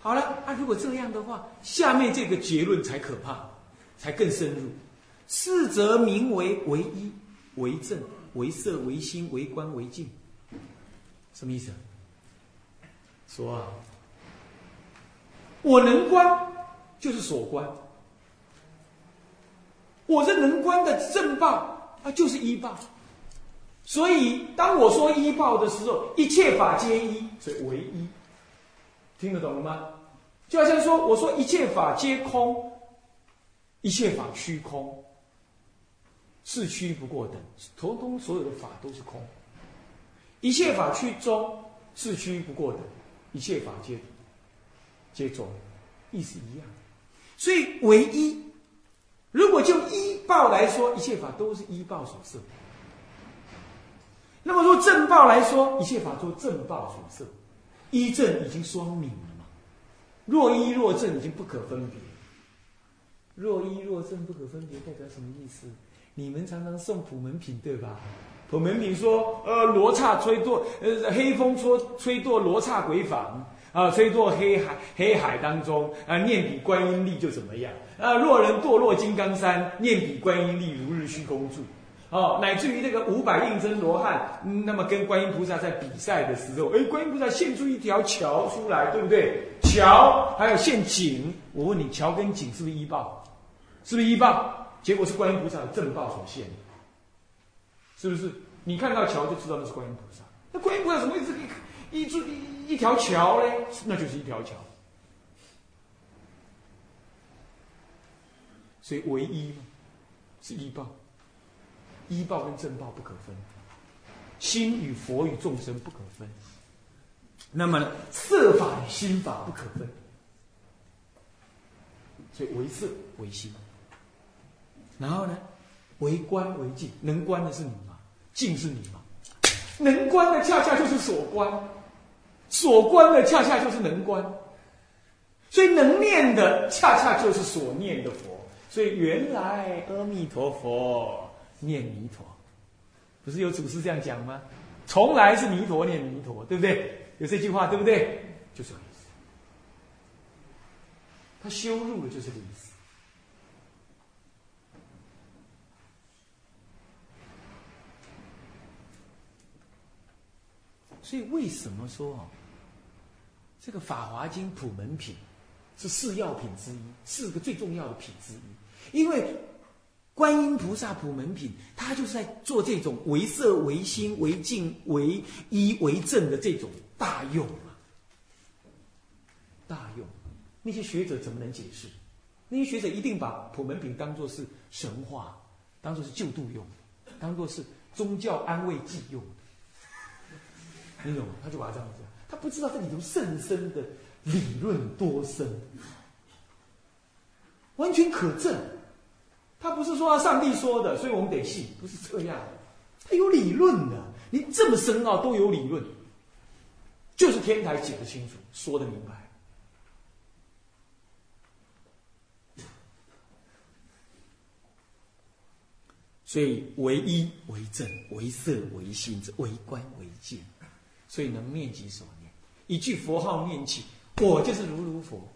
好了，啊，如果这样的话，下面这个结论才可怕，才更深入。是则名为为一、为正、为色、为心、为观、为境。什么意思？说啊，我能观，就是所观。我这能观的正报啊，就是一报。所以，当我说一报的时候，一切法皆一，所以唯一。听得懂了吗？就好像说，我说一切法皆空，一切法虚空，是虚不过等，通通所有的法都是空。一切法趋中，是虚不过等，一切法皆皆中，意思一样。所以唯一，如果就一报来说，一切法都是一报所摄。那么说正报来说，一切法都正报所摄。一正已经双明了嘛？若一若正已经不可分别。若一若正不可分别代表什么意思？你们常常送普门品对吧？普门品说，呃，罗刹吹堕，呃，黑风吹吹堕罗刹鬼房啊，吹堕黑海黑海当中啊，念彼观音力就怎么样？啊，若人堕落金刚山，念彼观音力如日虚空住。哦，乃至于那个五百应真罗汉，那么跟观音菩萨在比赛的时候，哎，观音菩萨现出一条桥出来，对不对？桥还有现井，我问你，桥跟井是不是一报？是不是一报？结果是观音菩萨的正报所现，是不是？你看到桥就知道那是观音菩萨。那观音菩萨什么意思？一一一一条桥嘞，那就是一条桥。所以唯一是一报。医报跟正报不可分，心与佛与众生不可分。那么呢，色法与心法不可分，所以为色为心。然后呢，为观为境，能观的是你吗？境是你吗？能观的恰恰就是所观，所观的恰恰就是能观。所以能念的恰恰就是所念的佛。所以原来阿弥陀佛。念弥陀，不是有祖师这样讲吗？从来是弥陀念弥陀，对不对？有这句话，对不对？就这个意思。他修入了，就是这个意思。所以为什么说啊，这个《法华经》普门品是四要品之一，四个最重要的品之一，因为。观音菩萨普门品，他就是在做这种为色、为心、为净、为一、为正的这种大用啊！大用，那些学者怎么能解释？那些学者一定把普门品当作是神话，当作是救度用，当作是宗教安慰剂用的。你懂吗？他就把它这样讲，他不知道这里头甚深的理论多深，完全可证。他不是说上帝说的，所以我们得信，不是这样的。他有理论的，你这么深奥都有理论，就是天台解得清楚，说得明白。所以唯一为正，为色为心，为观为见，所以能念及所念，一句佛号念起，我就是如如佛，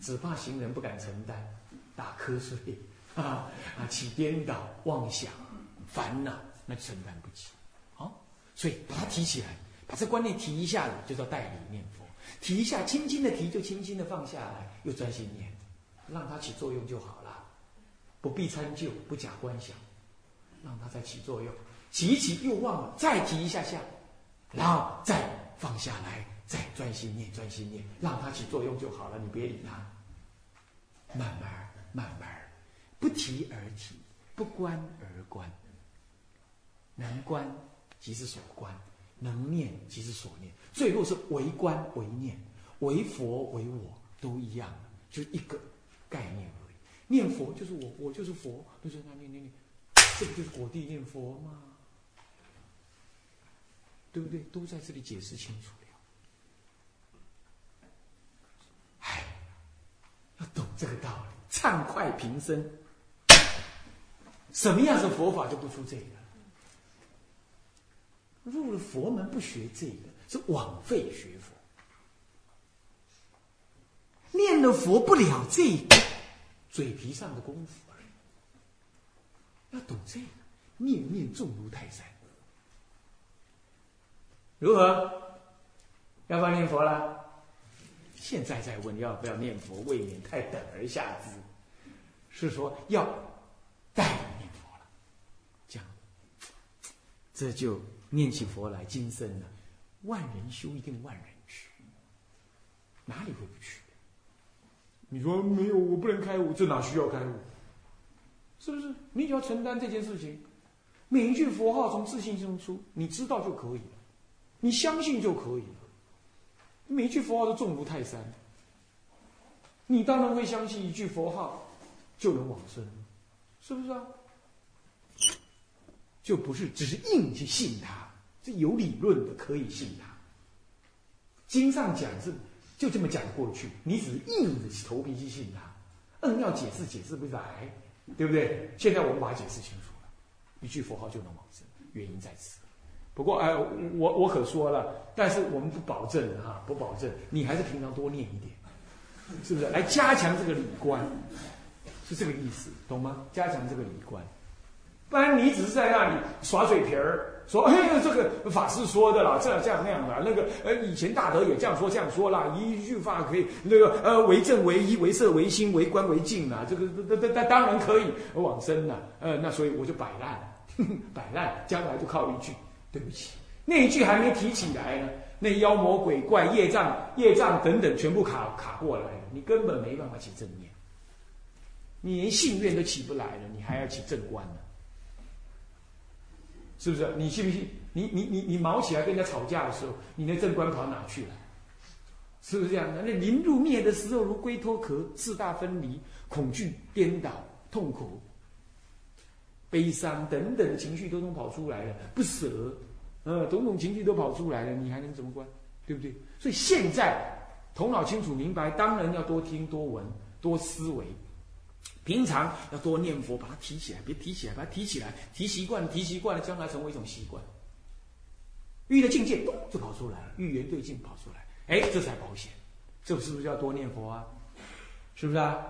只怕行人不敢承担，打瞌睡。啊 啊！起颠倒妄想、烦恼，那就承担不起。好，所以把它提起来，把这观念提一下就叫代理念佛。提一下，轻轻的提，就轻轻的放下来，又专心念，让它起作用就好了，不必参就，不假观想，让它再起作用。提一提又忘了，再提一下下，然后再放下来，再专心念，专心念，让它起作用就好了。你别理它，慢慢慢慢不提而提，不观而观。能观即是所观，能念即是所念。最后是为观为念，为佛为我都一样，就一个概念而已。念佛就是我，我就是佛，就是那念念念，这不就是果地念佛吗？对不对？都在这里解释清楚了。哎，要懂这个道理，畅快平生。什么样是佛法就不出这个？入了佛门不学这个是枉费学佛。念了佛不了这个嘴皮上的功夫而已，要懂这个，念念重如泰山。如何？要不要念佛了？现在再问要不要念佛，未免太等而下之。是说要带念佛了，这样，这就念起佛来，今生了，万人修一定万人去，哪里会不去？你说没有，我不能开悟，这哪需要开悟？是不是？你只要承担这件事情，每一句佛号从自信中出，你知道就可以了，你相信就可以了。每一句佛号都重如泰山，你当然会相信一句佛号。就能往生，是不是啊？就不是只是硬去信他，这有理论的可以信他。经上讲是就这么讲过去，你只是硬着头皮去信他，硬要解释解释不来，对不对？现在我们把它解释清楚了，一句佛号就能往生，原因在此。不过哎，我我可说了，但是我们不保证哈，不保证，你还是平常多念一点，是不是？来加强这个理观。是这个意思，懂吗？加强这个理观，不然你只是在那里耍嘴皮儿，说哎呀，这个法师说的啦，这样这样那样的，那个呃，以前大德也这样说这样说啦，一句话可以那个呃，为正为一为色为心为观为净啊，这个这这这当然可以往生了，呃，那所以我就摆烂，摆烂，将来就靠一句，对不起，那一句还没提起来呢，那妖魔鬼怪业障业障等等全部卡卡过来了，你根本没办法起正念。你连信愿都起不来了，你还要起正观呢？是不是？你信不信？你你你你毛起来跟人家吵架的时候，你那正观跑哪去了？是不是这样的？那临入灭的时候，如龟脱壳，四大分离，恐惧、颠倒、痛苦、悲伤等等的情绪都能跑出来了，不舍，呃，种种情绪都跑出来了，你还能怎么观？对不对？所以现在头脑清楚明白，当然要多听、多闻、多思维。平常要多念佛，把它提起来，别提起来，把它提起来，提习惯，提习惯了，将来成为一种习惯。遇到境界，咚就跑出来了，遇缘对境跑出来，哎，这才保险。这是不是要多念佛啊？是不是啊？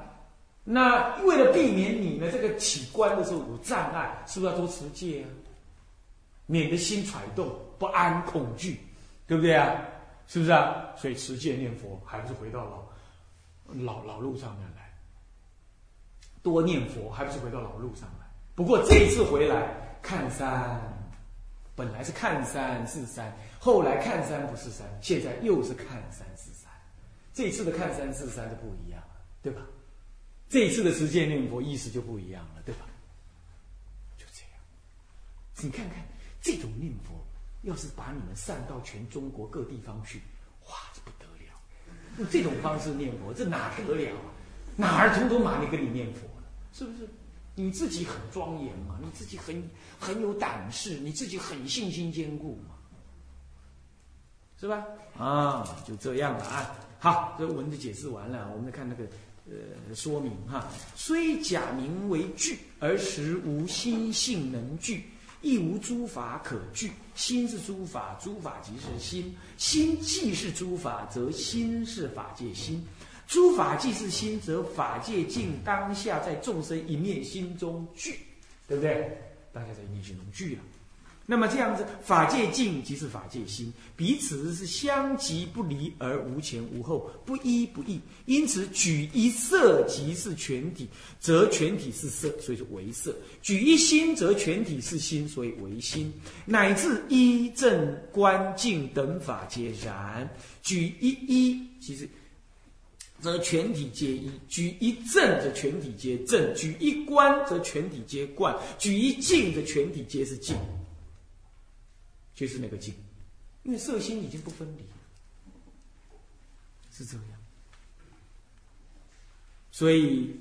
那为了避免你呢这个起观的时候有障碍，是不是要多持戒啊？免得心揣动不安、恐惧，对不对啊？是不是啊？所以持戒念佛，还不是回到老老老路上面来。多念佛，还不是回到老路上来？不过这一次回来看山，本来是看山是山，后来看山不是山，现在又是看山是山。这次的看山是山就不一样了，对吧？这一次的实践念佛意思就不一样了，对吧？就这样，你看看这种念佛，要是把你们散到全中国各地方去，哇，这不得了！用这种方式念佛，这哪得了啊？哪儿通通马你跟你念佛？是不是你自己很庄严嘛？你自己很很有胆识，你自己很信心坚固嘛？是吧？啊，就这样了啊。好，这文字解释完了，我们再看那个呃说明哈。虽假名为具，而实无心性能具，亦无诸法可具。心是诸法，诸法即是心。心既是诸法，则心是法界心。诸法既是心，则法界境当下在众生一念心中聚，对不对？当下在一念心中聚了。那么这样子，法界境即是法界心，彼此是相即不离，而无前无后，不依不异。因此，举一色即是全体，则全体是色，所以是为色；举一心，则全体是心，所以为心。乃至一正观境等法皆然。举一一，其实。则全体皆一，举一正则全体皆正；举一观则全体皆观；举一静则全体皆是静。就是那个静，因为色心已经不分离，是这样。所以，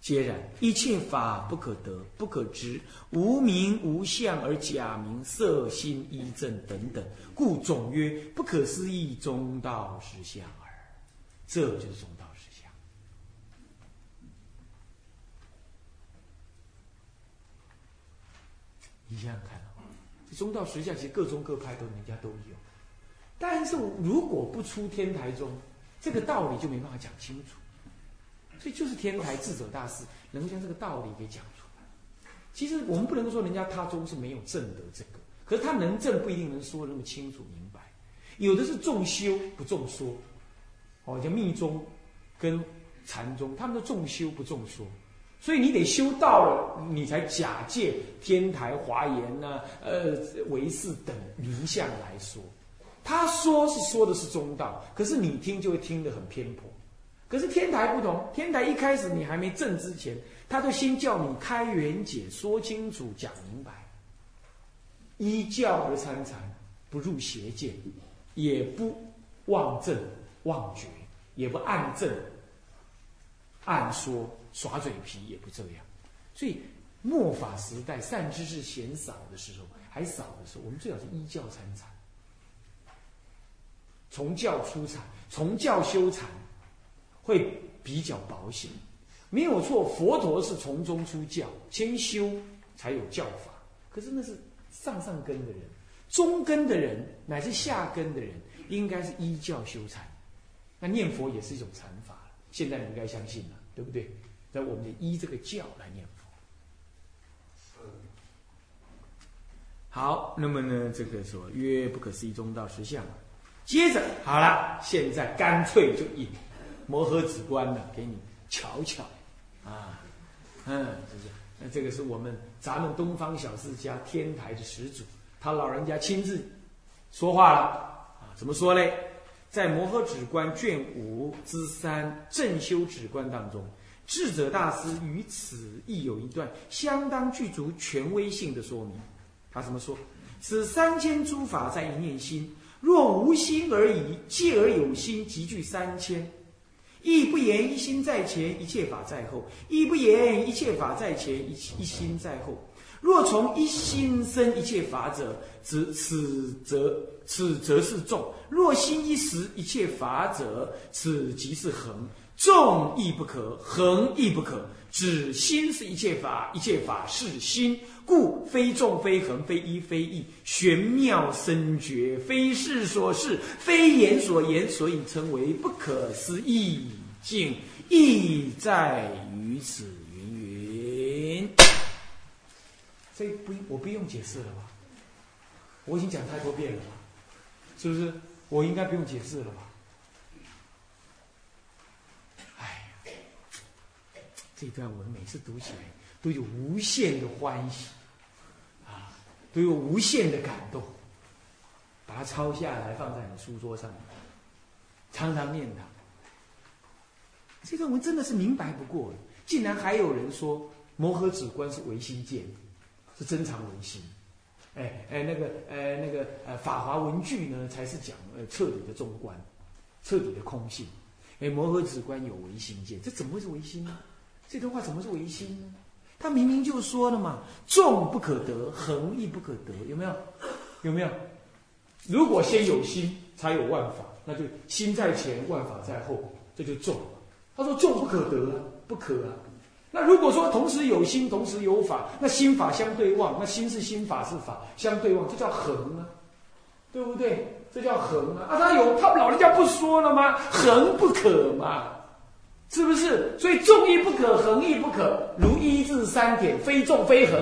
皆然，一切法不可得，不可知，无名无相而假名，色心一正等等，故总曰不可思议中道实相。这就是中道实相。你想想看，这中道实相其实各宗各派都人家都有，但是如果不出天台宗，这个道理就没办法讲清楚。所以就是天台智者大师能够将这个道理给讲出来。其实我们不能够说人家他宗是没有证得这个，可是他能证不一定能说的那么清楚明白。有的是重修不重说，哦，叫密宗跟禅宗，他们都重修不重说。所以你得修道了，你才假借天台华严呐、呃唯识等名相来说。他说是说的是中道，可是你听就会听得很偏颇。可是天台不同，天台一开始你还没证之前，他都先叫你开元解，说清楚，讲明白。依教而参禅，不入邪见，也不妄证妄觉，也不暗正暗说。耍嘴皮也不这样，所以末法时代善知识嫌少的时候，还少的时候，我们最好是依教参禅，从教出禅，从教修禅，会比较保险。没有错，佛陀是从中出教，先修才有教法。可是那是上上根的人，中根的人乃至下根的人，应该是依教修禅。那念佛也是一种禅法现在你应该相信了，对不对？那我们就依这个教来念佛。好，那么呢，这个说曰不可思议中道实相。接着好了，现在干脆就引摩诃止观了，给你瞧瞧啊，嗯，就是那这个是我们咱们东方小世家天台的始祖，他老人家亲自说话了啊，怎么说嘞？在摩诃止观卷五之三正修止观当中。智者大师于此亦有一段相当具足权威性的说明。他怎么说？此三千诸法在一念心，若无心而已，借而有心，即具三千。亦不言一心在前，一切法在后；亦不言一切法在前，一一心在后。若从一心生一切法者，此此则此则是众；若心一时一切法者，此即是恒。众亦不可，恒亦不可。只心是一切法，一切法是心，故非众非恒，非一非异，玄妙深绝，非事所事，非言所言，所以称为不可思议境，意在于此。云云，这不我不用解释了吧？我已经讲太多遍了？是不是？我应该不用解释了吧？哎呀这段文每次读起来都有无限的欢喜，啊，都有无限的感动。把它抄下来放在你书桌上，常常念它。这段文真的是明白不过了，竟然还有人说摩诃止观是唯心见，是真常唯心。哎哎，那个呃那个呃法华文句呢，才是讲呃彻底的中观，彻底的空性。哎，摩诃止观有唯心见，这怎么会是唯心呢？这段话怎么是唯心呢？他明明就说了嘛，众不可得，恒亦不可得，有没有？有没有？如果先有心，才有万法，那就心在前，万法在后，这就众。他说众不可得啊，不可啊。那如果说同时有心，同时有法，那心法相对望，那心是心，法是法，相对望，这叫恒啊，对不对？这叫恒啊。啊，他有他老人家不说了吗？恒不可嘛。是不是？所以众亦不可，恒亦不可。如一至三点，非众非恒。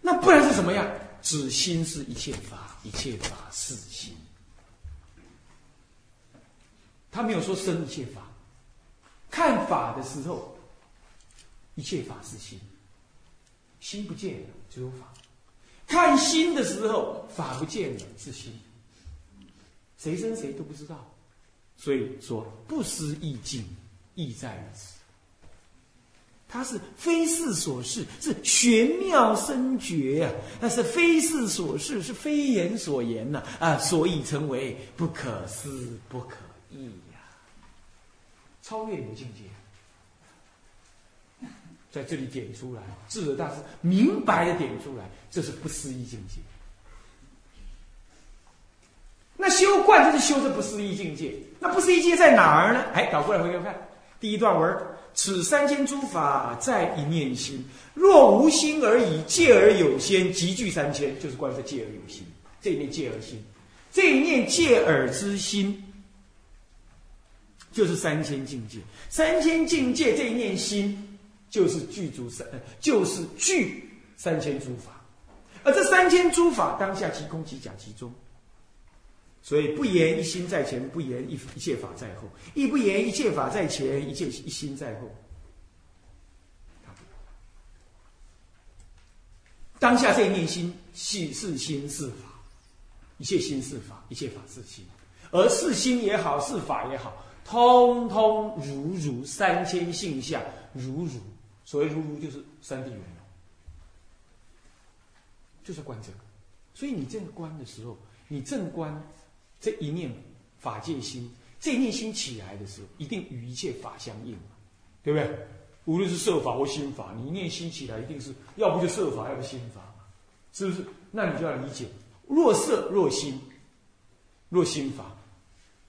那不然是什么样？指心是一切法，一切法是心。他没有说生一切法。看法的时候，一切法是心，心不见了，只有法。看心的时候，法不见了，是心。谁生谁都不知道，所以说不思议境，意在于此。它是非事所事，是玄妙深绝呀。那是非事所事，是非言所言呐啊，所以称为不可思不可议呀。超越你的境界。在这里点出来，智者大师明白的点出来，这是不思议境界。那修观就是修这不思议境界。那不思议境界在哪儿呢？哎，倒过来回头看，第一段文此三千诸法在一念心。若无心而已，戒而有先，即具三千，就是关于戒而有心。这一念戒而心，这一念戒而之心，就是三千境界。三千境界这一念心，就是具足三，就是具三千诸法。而这三千诸法，当下即空即假即中。所以不言一心在前，不言一一切法在后，亦不言一切法在前，一切一心在后。当下这一念心系是心是法，一切心是法，一切法是心，而是心也好，是法也好，通通如如三千性相，如如。所谓如如，就是三地圆融，就是观这个。所以你这样观的时候，你正观。这一念法界心，这一念心起来的时候，一定与一切法相应对不对？无论是色法或心法，你一念心起来，一定是要不就色法，要不心法是不是？那你就要理解，若色若心，若心法，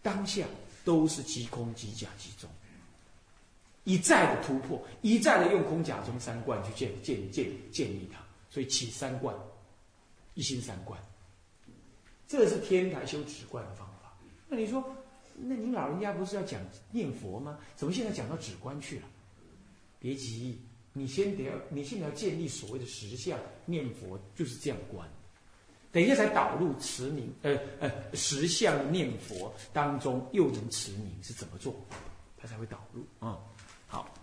当下都是即空即假即中，一再的突破，一再的用空假中三观去建建建建立它，所以起三观，一心三观。这是天台修止观的方法。那你说，那您老人家不是要讲念佛吗？怎么现在讲到止观去了？别急，你先得要，你现在要建立所谓的实相念佛，就是这样观。等一下才导入持名，呃呃，实相念佛当中又能持名是怎么做？他才会导入啊。好，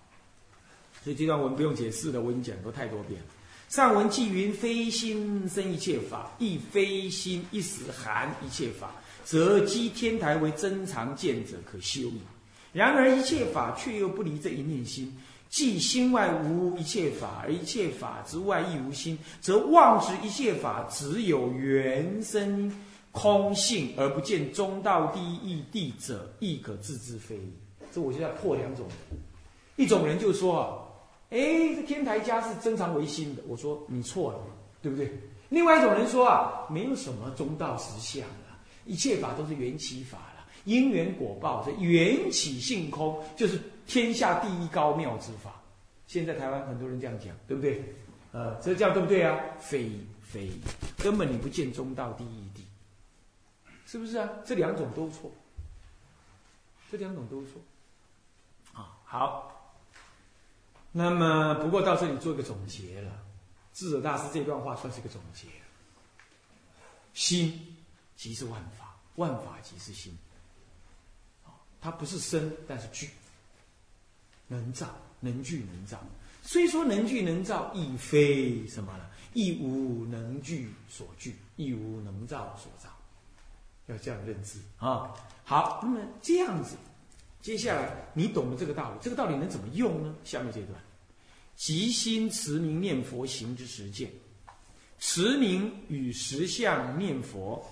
所以这段文不用解释了，我已经讲过太多遍了。上文纪云：非心生一切法，亦非心一时含一切法，则积天台为真常见者可修矣。然而一切法却又不离这一念心，即心外无一切法，而一切法之外亦无心，则妄执一切法只有原生空性，而不见中道第一义谛者，亦可自知非矣。这我就要破两种，一种人就说啊。哎，这天台家是真常唯心的。我说你错了，对不对？另外一种人说啊，没有什么中道实相了，一切法都是缘起法了，因缘果报，这缘起性空就是天下第一高妙之法。现在台湾很多人这样讲，对不对？呃，这叫对不对啊？非非，根本你不见中道第一谛，是不是啊？这两种都错，这两种都错。啊，好。那么，不过到这里做一个总结了。智者大师这段话算是一个总结。心即是万法，万法即是心。啊，它不是生，但是具，能造，能具，能造。虽说能具能造，亦非什么呢？亦无能具所具，亦无能造所造。要这样认知啊。好，那么这样子。接下来你懂了这个道理，这个道理能怎么用呢？下面这段，即心持名念佛行之实践，持名与实相念佛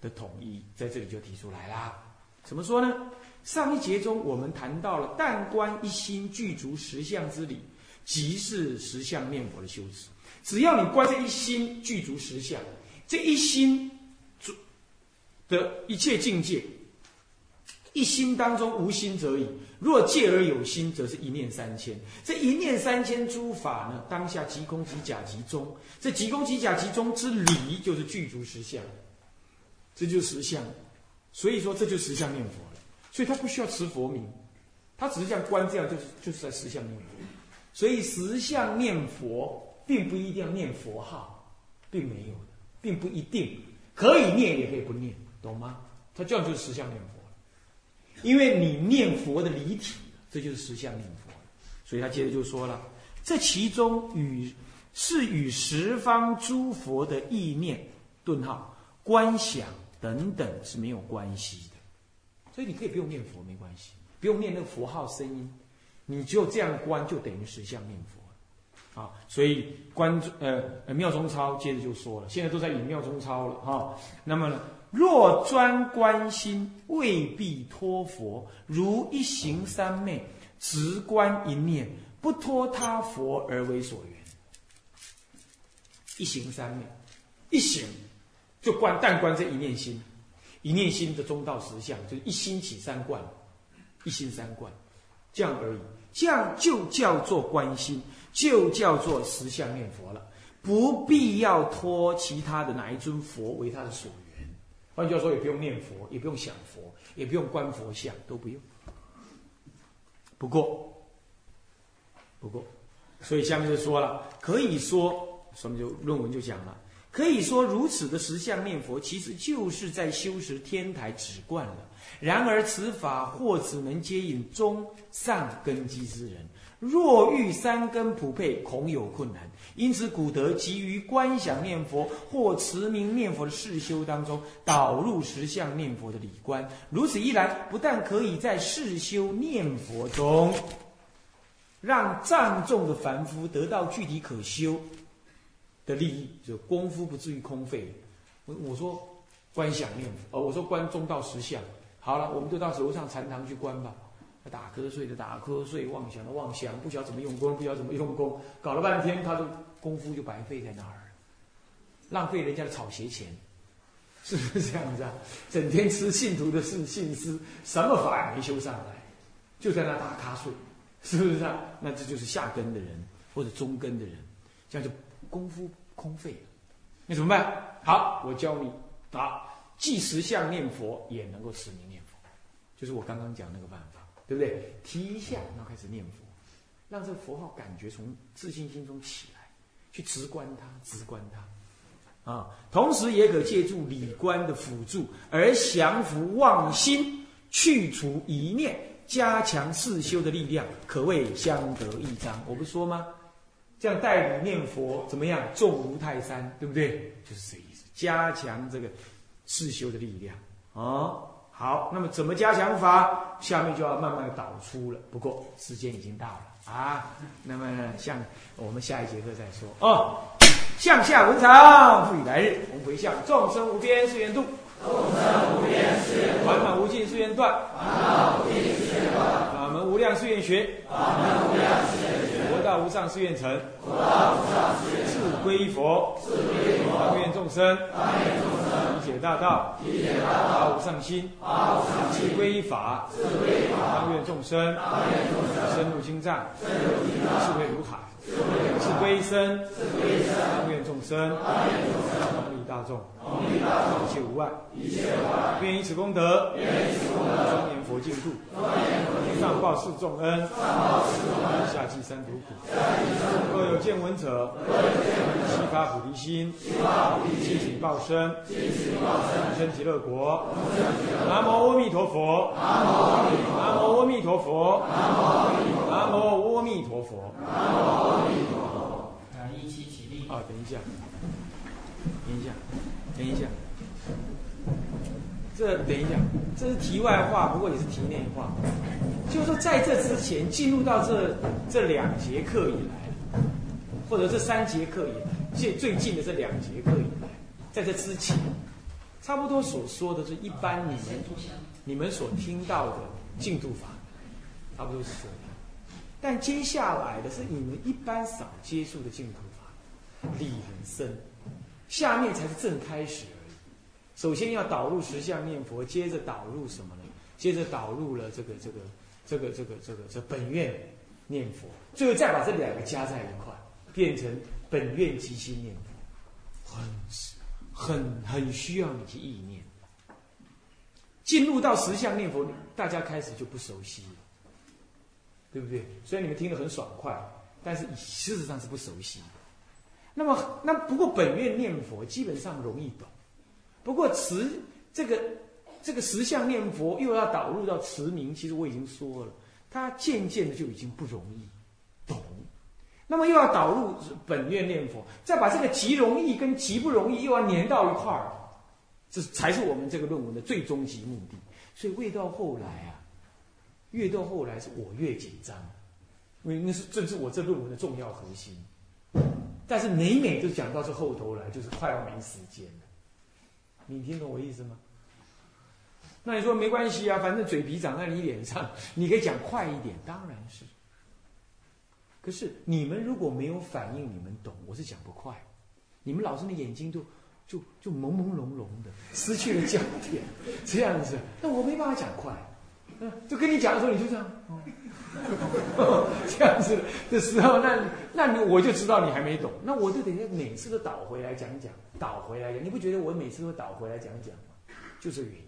的统一，在这里就提出来啦。怎么说呢？上一节中我们谈到了但观一心具足实相之理，即是实相念佛的修持。只要你观这一心具足实相，这一心的一切境界。一心当中无心则已，若戒而有心，则是一念三千。这一念三千诸法呢，当下即空即假即中。这即空即假即中之理，就是具足实相。这就是实相。所以说，这就是实相念佛了。所以他不需要持佛名，他只是像观这样，就是就是在实相念佛。所以实相念佛，并不一定要念佛号，并没有，并不一定可以念，也可以不念，懂吗？他这样就是实相念佛。因为你念佛的离体，这就是实相念佛所以他接着就说了，这其中与是与十方诸佛的意念顿号观想等等是没有关系的，所以你可以不用念佛没关系，不用念那个佛号声音，你就这样观就等于实相念佛啊。所以观呃妙中超接着就说了，现在都在引妙中超了哈。那么呢？若专观心，未必托佛。如一行三昧，直观一念，不托他佛而为所缘。一行三昧，一行就观但观这一念心，一念心的中道实相，就一心起三观，一心三观，这样而已。这样就叫做观心，就叫做实相念佛了，不必要托其他的哪一尊佛为他的所缘。换句话说，也不用念佛，也不用想佛，也不用观佛像，都不用。不过，不过，所以下面就说了，可以说，什么就论文就讲了。可以说，如此的十相念佛，其实就是在修持天台止观了。然而，此法或只能接引中上根基之人，若欲三根普配，恐有困难。因此，古德急于观想念佛或持名念佛的世修当中，导入实相念佛的理观。如此一来，不但可以在世修念佛中，让藏众的凡夫得到具体可修。的利益，就功夫不至于空费。我我说观想念佛，哦，我说观中道实相。好了，我们就到楼上禅堂去观吧。打瞌睡的打瞌睡，妄想的妄想，不晓得怎么用功，不晓得怎么用功，搞了半天，他都功夫就白费在那儿，浪费人家的草鞋钱，是不是这样子啊？整天吃信徒的是信师，什么法也没修上来，就在那打瞌睡，是不是啊？那这就是下根的人或者中根的人，这样就。功夫空费，那怎么办？好，我教你啊，既实相念佛，也能够持名念佛，就是我刚刚讲那个办法，对不对？提一下，然后开始念佛，让这个佛号感觉从自信心中起来，去直观它，直观它，啊，同时也可借助理观的辅助，而降服妄心，去除一念，加强四修的力量，可谓相得益彰。我不说吗？这样代理念佛怎么样？重如泰山，对不对？就是这意思，加强这个自修的力量啊。好，那么怎么加强法？下面就要慢慢导出了。不过时间已经到了啊。那么向我们下一节课再说哦。向下文长，复以来日。我们回向众生无边誓愿度，众生无边誓愿烦恼无尽誓愿断，烦恼无尽誓愿断。法门无量誓愿学，法门无量誓愿学。佛道无上誓愿成，佛道无上誓愿成。自归佛，自归佛。当愿众生，当愿众生。解大道，理解大道。发无上心，发无上心。自归法，自归法。当愿众生，当愿众生。深入经藏，深入经藏。智慧如海，智慧如海。自归身，自归身。当愿众生，当愿众生。同利大众，同利大众。一切无碍，一切无碍。愿以此功德，愿以此功德。庄严佛净土，庄严佛净土。上报四重恩，上报四重恩。下济三途苦。下济三途苦。若有见闻者，若有见闻者。悉发菩提心，悉发菩提心。尽此报身，尽此报身。生极乐国。生极乐国。南无阿弥陀佛。南无阿弥陀佛。南无阿弥陀佛。南无阿弥陀佛。南无阿弥陀佛。南无阿弥陀佛。啊，一起起立。啊，等一下，等一下，等一下，这等一下，这是题外话，不过也是题内话。就是说，在这之前，进入到这这两节课以来，或者这三节课以来，最最近的这两节课以来，在这之前，差不多所说的是一般你们你们所听到的净土法，差不多是这样。但接下来的是你们一般少接触的净土法，理很深，下面才是正开始而已。首先要导入十相念佛，接着导入什么呢？接着导入了这个这个这个这个这个这本愿念佛，最后再把这两个加在一块，变成本愿即心念佛，很很很需要你去意念。进入到十相念佛，大家开始就不熟悉了。对不对？虽然你们听得很爽快，但是事实上是不熟悉的。那么，那不过本愿念佛基本上容易懂，不过持这个这个十相念佛又要导入到持名，其实我已经说了，它渐渐的就已经不容易懂。那么又要导入本愿念佛，再把这个极容易跟极不容易又要粘到一块儿，这才是我们这个论文的最终极目的。所以未到后来啊。越到后来是我越紧张，因为那是正是我这论文的重要核心。但是每每都讲到这后头来，就是快要没时间了。你听懂我意思吗？那你说没关系啊，反正嘴皮长在你脸上，你可以讲快一点，当然是。可是你们如果没有反应，你们懂，我是讲不快。你们老师的眼睛都就就朦朦胧胧的，失去了焦点，这样子，那我没办法讲快。嗯，就跟你讲的时候，你就这样，哦，这样子的时候，那那你我就知道你还没懂，那我就等于每次都倒回来讲讲，倒回来讲，你不觉得我每次都倒回来讲讲吗？就这原因。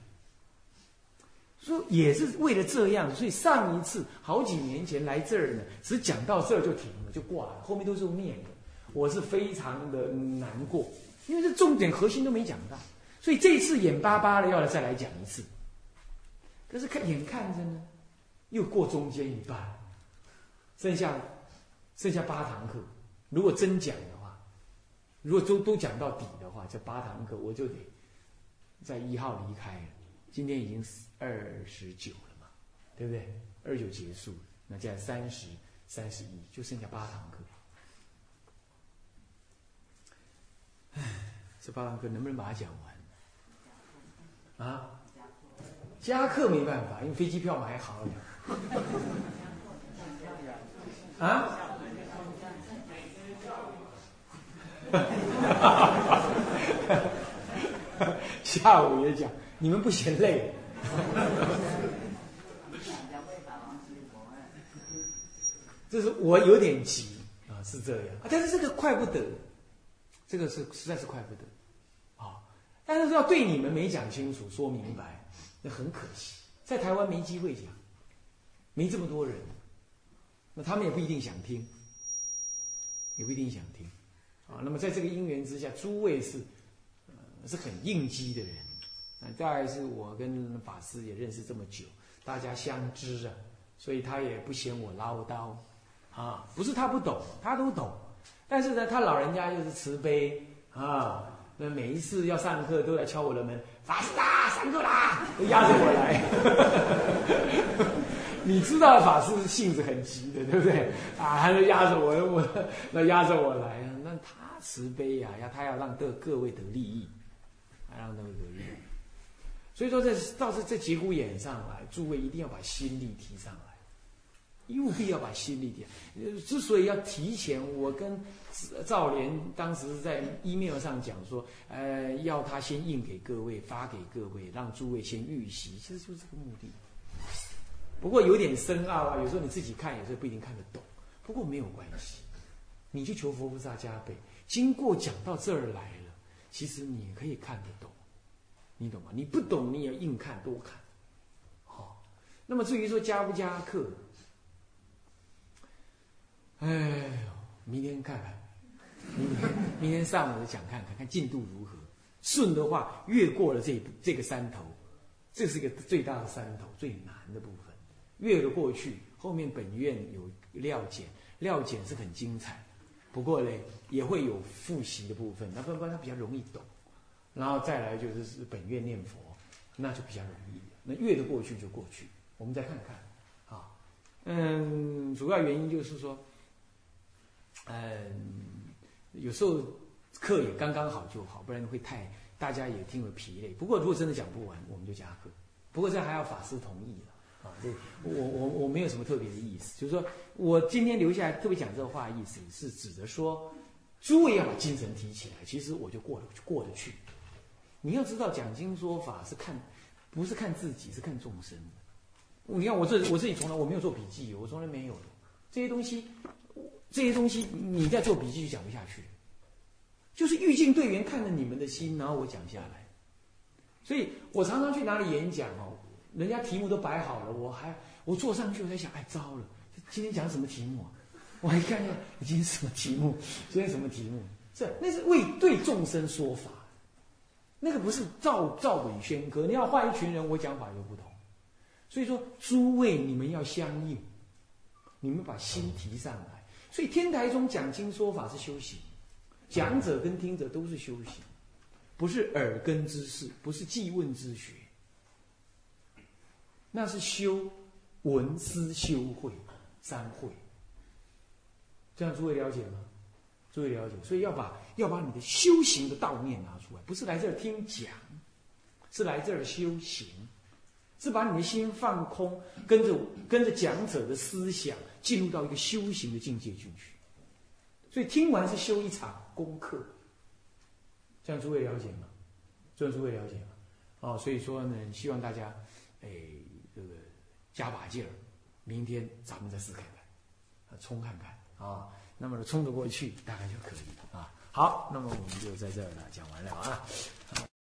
说也是为了这样，所以上一次好几年前来这儿呢，只讲到这儿就停了，就挂了，后面都是念的，我是非常的难过，因为这重点核心都没讲到，所以这次眼巴巴的要来再来讲一次。可是看眼看着呢，又过中间一半，剩下剩下八堂课。如果真讲的话，如果都都讲到底的话，这八堂课我就得在一号离开了。今天已经二十九了嘛，对不对？二九结束，那这样三十、三十一，就剩下八堂课。唉，这八堂课能不能把它讲完？啊？加课没办法，因为飞机票买好了。啊？下午也讲，你们不嫌累？这是我有点急啊，是这样。但是这个快不得，这个是实在是快不得啊。但是要对你们没讲清楚、说明白。很可惜，在台湾没机会讲，没这么多人，那他们也不一定想听，也不一定想听，啊，那么在这个因缘之下，诸位是，呃，是很应激的人，啊，再是我跟法师也认识这么久，大家相知啊，所以他也不嫌我唠叨，啊，不是他不懂，他都懂，但是呢，他老人家又是慈悲啊。那每一次要上课都来敲我的门，法师啊，上课啦，压着我来。你知道法师性子很急的，对不对？啊，还是压着我，我那压着我来啊。那他慈悲呀，要他要让各各位得利益，让各位得利益。所以说，这倒是这节骨眼上来，诸位一定要把心力提上来。务必要把心力点。之所以要提前，我跟赵连当时在 email 上讲说，呃，要他先印给各位，发给各位，让诸位先预习，其实就是这个目的。不过有点深奥啊，有时候你自己看，有时候不一定看得懂。不过没有关系，你就求佛菩萨加倍。经过讲到这儿来了，其实你可以看得懂，你懂吗？你不懂，你也硬看多看。好，那么至于说加不加课？哎呦，明天看看，明天明天上午讲看看看进度如何。顺的话，越过了这这个山头，这是一个最大的山头，最难的部分，越了过去，后面本院有料简，料简是很精彩，不过呢，也会有复习的部分，那不不它比较容易懂。然后再来就是是本院念佛，那就比较容易，那越得过去就过去。我们再看看，啊，嗯，主要原因就是说。嗯，有时候课也刚刚好就好，不然会太大家也听了疲累。不过如果真的讲不完，我们就加课。不过这还要法师同意了啊！这我我我没有什么特别的意思，就是说我今天留下来特别讲这个话，意思是指着说，诸位要把精神提起来，其实我就过得过得去。你要知道，讲经说法是看，不是看自己，是看众生。你看我这我自己从来我没有做笔记，我从来没有的这些东西。这些东西你在做笔记就讲不下去，就是欲境队员看着你们的心，然后我讲下来。所以我常常去哪里演讲哦，人家题目都摆好了，我还我坐上去我在想，哎，糟了，今天讲什么题目？我还看看今天什么题目，今天什么题目？这那是为对众生说法，那个不是照照本宣科。你要换一群人，我讲法又不同。所以说，诸位你们要相应，你们把心提上来。所以天台中讲经说法是修行，讲者跟听者都是修行，不是耳根之事，不是记问之学，那是修文思修会三会。这样诸位了解吗？诸位了解，所以要把要把你的修行的道念拿出来，不是来这儿听讲，是来这儿修行，是把你的心放空，跟着跟着讲者的思想。进入到一个修行的境界进去，所以听完是修一场功课，这样诸位了解吗？这样诸位了解吗？哦，所以说呢，希望大家，哎，这个加把劲儿，明天咱们再试看看，啊，冲看看啊。那么冲得过去，大概就可以啊。好，那么我们就在这儿了，讲完了啊。